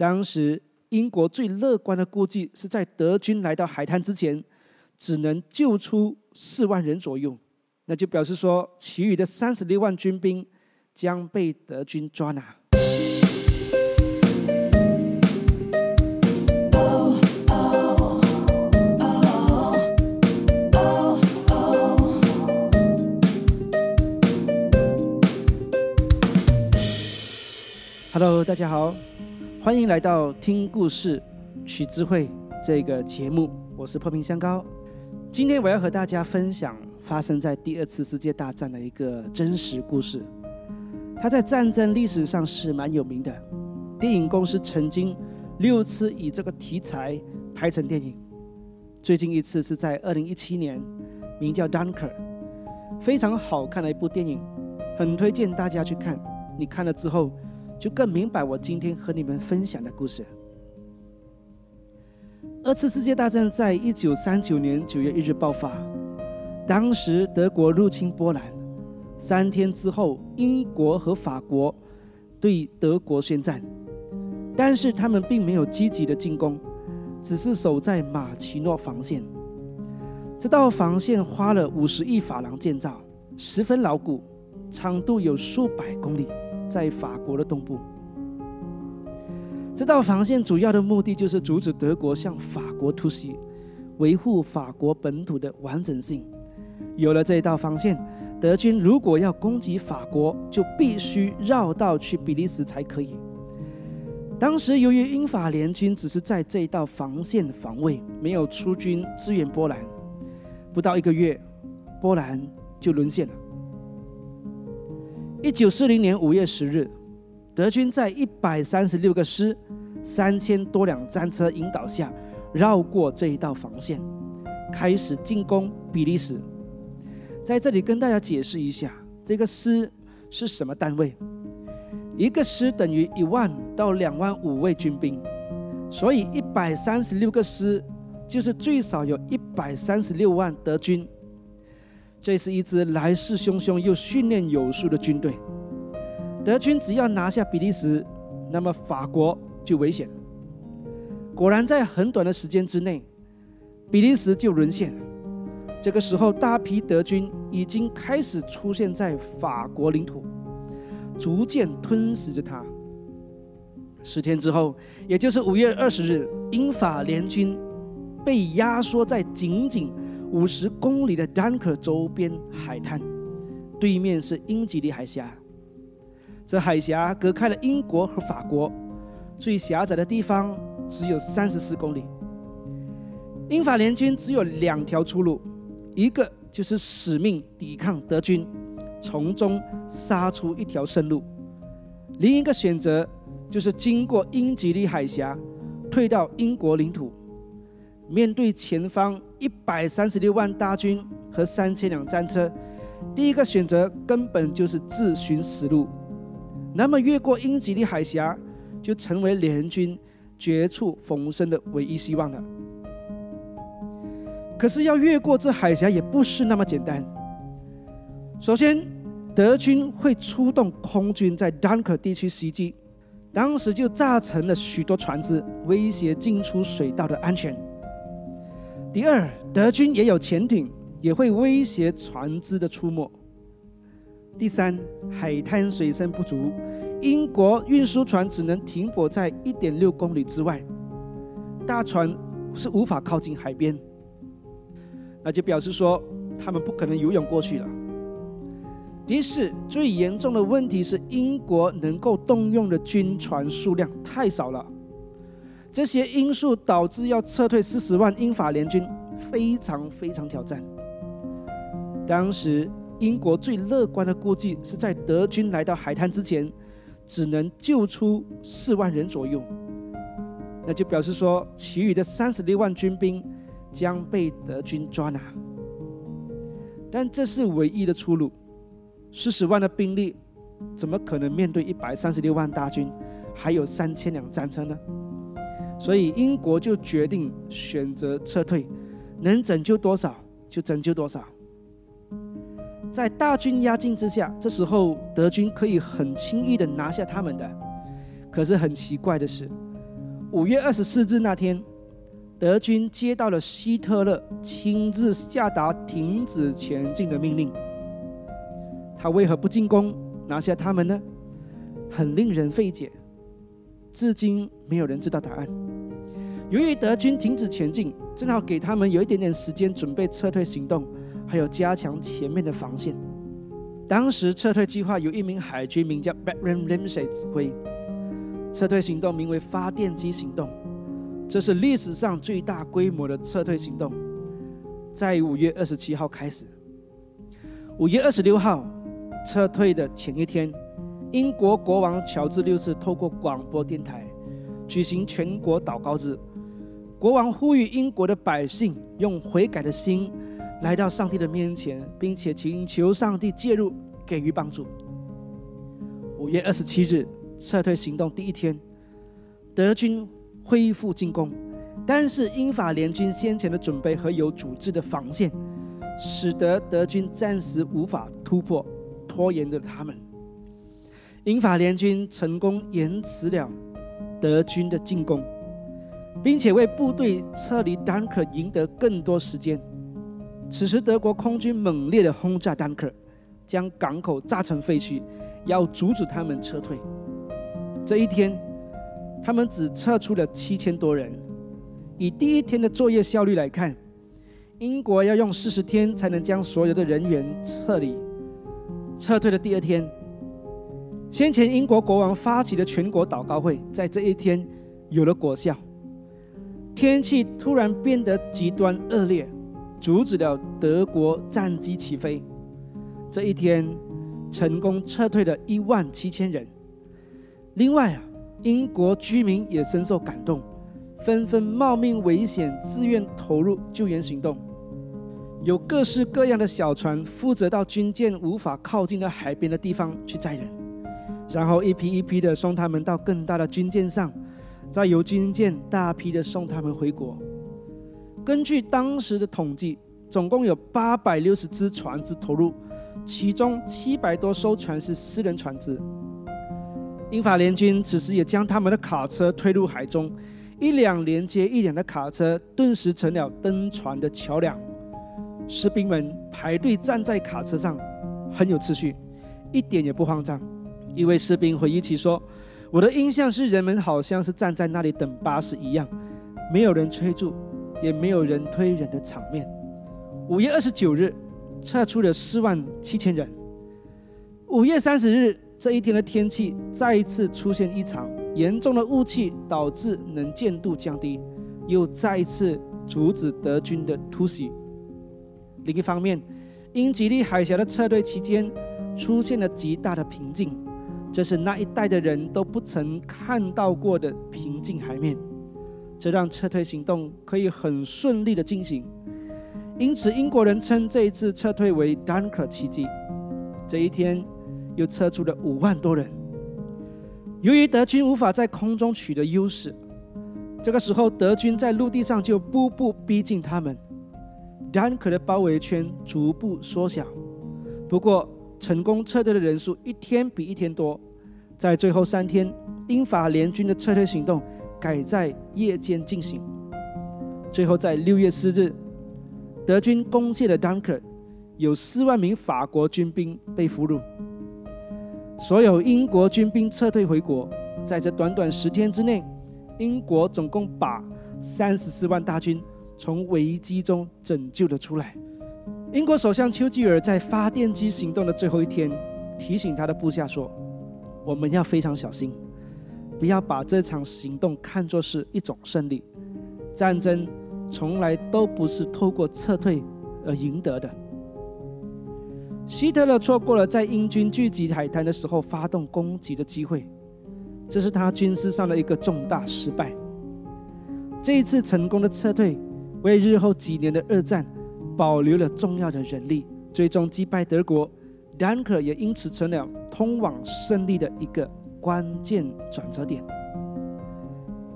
当时英国最乐观的估计是在德军来到海滩之前，只能救出四万人左右，那就表示说，其余的三十六万军兵将被德军抓拿。Hello，大家好，欢迎来到听故事取智慧这个节目，我是破冰香膏。今天我要和大家分享发生在第二次世界大战的一个真实故事。它在战争历史上是蛮有名的，电影公司曾经六次以这个题材拍成电影。最近一次是在二零一七年，名叫《Dunker》，非常好看的一部电影，很推荐大家去看。你看了之后。就更明白我今天和你们分享的故事。二次世界大战在一九三九年九月一日爆发，当时德国入侵波兰，三天之后，英国和法国对德国宣战，但是他们并没有积极的进攻，只是守在马奇诺防线。这道防线花了五十亿法郎建造，十分牢固，长度有数百公里。在法国的东部，这道防线主要的目的就是阻止德国向法国突袭，维护法国本土的完整性。有了这一道防线，德军如果要攻击法国，就必须绕道去比利时才可以。当时由于英法联军只是在这一道防线防卫，没有出军支援波兰，不到一个月，波兰就沦陷了。一九四零年五月十日，德军在一百三十六个师、三千多辆战车引导下，绕过这一道防线，开始进攻比利时。在这里跟大家解释一下，这个师是什么单位？一个师等于一万到两万五位军兵，所以一百三十六个师就是最少有一百三十六万德军。这是一支来势汹汹又训练有素的军队。德军只要拿下比利时，那么法国就危险。果然，在很短的时间之内，比利时就沦陷。这个时候，大批德军已经开始出现在法国领土，逐渐吞噬着它。十天之后，也就是五月二十日，英法联军被压缩在仅仅。五十公里的 Dunker 周边海滩，对面是英吉利海峡。这海峡隔开了英国和法国，最狭窄的地方只有三十四公里。英法联军只有两条出路，一个就是死命抵抗德军，从中杀出一条生路；另一个选择就是经过英吉利海峡，退到英国领土。面对前方一百三十六万大军和三千辆战车，第一个选择根本就是自寻死路。那么越过英吉利海峡，就成为联军绝处逢生的唯一希望了。可是要越过这海峡也不是那么简单。首先，德军会出动空军在 Dunker 地区袭击，当时就炸沉了许多船只，威胁进出水道的安全。第二，德军也有潜艇，也会威胁船只的出没。第三，海滩水深不足，英国运输船只能停泊在一点六公里之外，大船是无法靠近海边。那就表示说，他们不可能游泳过去了。第四，最严重的问题是，英国能够动用的军船数量太少了。这些因素导致要撤退四十万英法联军非常非常挑战。当时英国最乐观的估计是在德军来到海滩之前，只能救出四万人左右，那就表示说，其余的三十六万军兵将被德军抓拿。但这是唯一的出路，四十万的兵力怎么可能面对一百三十六万大军，还有三千辆战车呢？所以英国就决定选择撤退，能拯救多少就拯救多少。在大军压境之下，这时候德军可以很轻易的拿下他们的。可是很奇怪的是，五月二十四日那天，德军接到了希特勒亲自下达停止前进的命令。他为何不进攻拿下他们呢？很令人费解，至今没有人知道答案。由于德军停止前进，正好给他们有一点点时间准备撤退行动，还有加强前面的防线。当时撤退计划由一名海军名叫 Baron Ramsay 指挥。撤退行动名为“发电机行动”，这是历史上最大规模的撤退行动，在五月二十七号开始。五月二十六号，撤退的前一天，英国国王乔治六世透过广播电台举行全国祷告日，国王呼吁英国的百姓用悔改的心来到上帝的面前，并且请求上帝介入，给予帮助。五月二十七日。撤退行动第一天，德军恢复进攻，但是英法联军先前的准备和有组织的防线，使得德军暂时无法突破，拖延着他们。英法联军成功延迟了德军的进攻，并且为部队撤离丹克赢得更多时间。此时，德国空军猛烈的轰炸丹克，将港口炸成废墟，要阻止他们撤退。这一天，他们只撤出了七千多人。以第一天的作业效率来看，英国要用四十天才能将所有的人员撤离。撤退的第二天，先前英国国王发起的全国祷告会在这一天有了果效。天气突然变得极端恶劣，阻止了德国战机起飞。这一天，成功撤退了一万七千人。另外啊，英国居民也深受感动，纷纷冒命危险，自愿投入救援行动。有各式各样的小船负责到军舰无法靠近的海边的地方去载人，然后一批一批的送他们到更大的军舰上，再由军舰大批的送他们回国。根据当时的统计，总共有八百六十只船只投入，其中七百多艘船是私人船只。英法联军此时也将他们的卡车推入海中，一辆连接一辆的卡车顿时成了登船的桥梁。士兵们排队站在卡车上，很有秩序，一点也不慌张。一位士兵回忆起说：“我的印象是人们好像是站在那里等巴士一样，没有人催促，也没有人推人的场面。”五月二十九日，撤出了四万七千人。五月三十日。这一天的天气再一次出现异常，严重的雾气导致能见度降低，又再一次阻止德军的突袭。另一方面，英吉利海峡的撤退期间出现了极大的平静，这是那一带的人都不曾看到过的平静海面，这让撤退行动可以很顺利的进行。因此，英国人称这一次撤退为“ Dunker 奇迹”。这一天。又撤出了五万多人。由于德军无法在空中取得优势，这个时候德军在陆地上就步步逼近他们，Dunker 的包围圈逐步缩小。不过，成功撤退的人数一天比一天多。在最后三天，英法联军的撤退行动改在夜间进行。最后，在六月四日，德军攻陷了 Dunker，，有四万名法国军兵被俘虏。所有英国军兵撤退回国，在这短短十天之内，英国总共把三十四万大军从危机中拯救了出来。英国首相丘吉尔在发电机行动的最后一天，提醒他的部下说：“我们要非常小心，不要把这场行动看作是一种胜利。战争从来都不是透过撤退而赢得的。”希特勒错过了在英军聚集海滩的时候发动攻击的机会，这是他军事上的一个重大失败。这一次成功的撤退，为日后几年的二战保留了重要的人力，最终击败德国。丹克也因此成了通往胜利的一个关键转折点。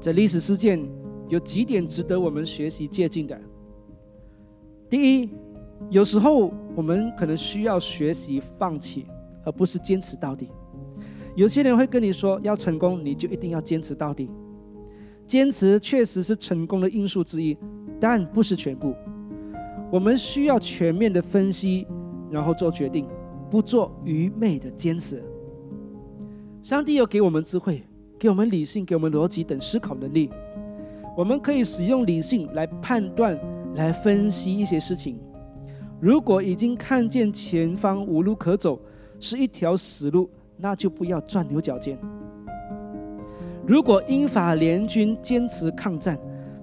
这历史事件有几点值得我们学习借鉴的。第一。有时候我们可能需要学习放弃，而不是坚持到底。有些人会跟你说，要成功你就一定要坚持到底。坚持确实是成功的因素之一，但不是全部。我们需要全面的分析，然后做决定，不做愚昧的坚持。上帝有给我们智慧，给我们理性，给我们逻辑等思考能力。我们可以使用理性来判断、来分析一些事情。如果已经看见前方无路可走，是一条死路，那就不要钻牛角尖。如果英法联军坚持抗战，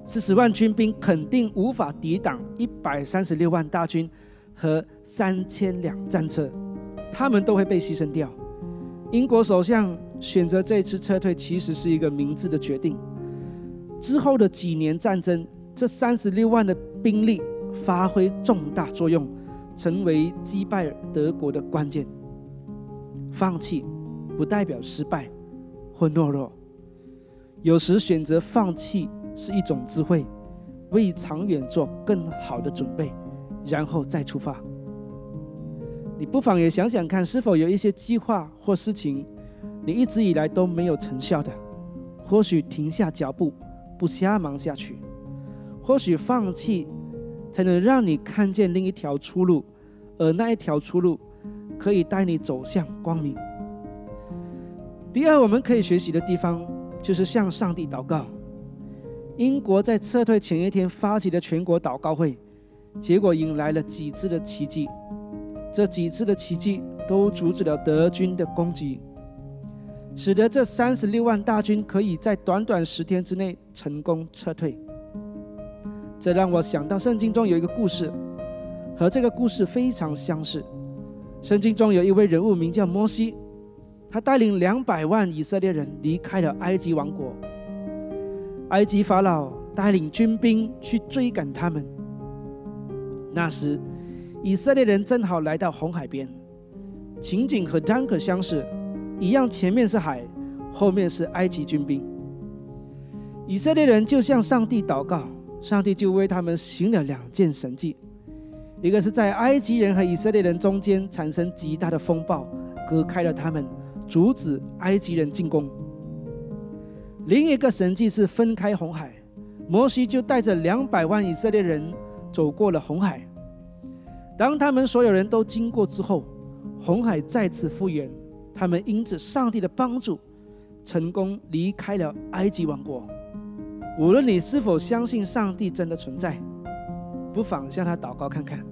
四十万军兵肯定无法抵挡一百三十六万大军和三千辆战车，他们都会被牺牲掉。英国首相选择这次撤退，其实是一个明智的决定。之后的几年战争，这三十六万的兵力发挥重大作用，成为击败德国的关键。放弃不代表失败或懦弱，有时选择放弃。是一种智慧，为长远做更好的准备，然后再出发。你不妨也想想看，是否有一些计划或事情，你一直以来都没有成效的？或许停下脚步，不瞎忙下去；或许放弃，才能让你看见另一条出路，而那一条出路可以带你走向光明。第二，我们可以学习的地方，就是向上帝祷告。英国在撤退前一天发起的全国祷告会，结果引来了几次的奇迹。这几次的奇迹都阻止了德军的攻击，使得这三十六万大军可以在短短十天之内成功撤退。这让我想到圣经中有一个故事，和这个故事非常相似。圣经中有一位人物名叫摩西，他带领两百万以色列人离开了埃及王国。埃及法老带领军兵去追赶他们。那时，以色列人正好来到红海边，情景和张可相似，一样，前面是海，后面是埃及军兵。以色列人就向上帝祷告，上帝就为他们行了两件神迹：一个是在埃及人和以色列人中间产生极大的风暴，隔开了他们，阻止埃及人进攻。另一个神迹是分开红海，摩西就带着两百万以色列人走过了红海。当他们所有人都经过之后，红海再次复原，他们因着上帝的帮助，成功离开了埃及王国。无论你是否相信上帝真的存在，不妨向他祷告看看。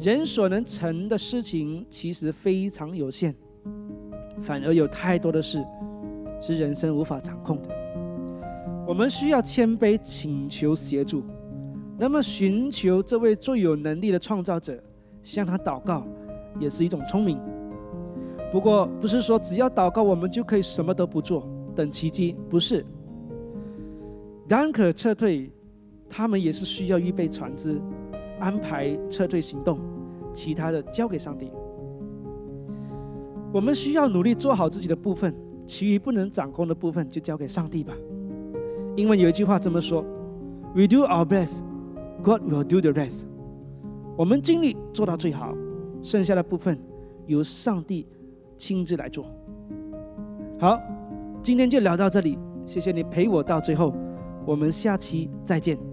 人所能成的事情其实非常有限，反而有太多的事。是人生无法掌控的，我们需要谦卑请求协助。那么，寻求这位最有能力的创造者，向他祷告，也是一种聪明。不过，不是说只要祷告，我们就可以什么都不做，等奇迹。不是。然可撤退，他们也是需要预备船只，安排撤退行动，其他的交给上帝。我们需要努力做好自己的部分。其余不能掌控的部分就交给上帝吧。英文有一句话这么说：“We do our best, God will do the rest。”我们尽力做到最好，剩下的部分由上帝亲自来做。好，今天就聊到这里，谢谢你陪我到最后，我们下期再见。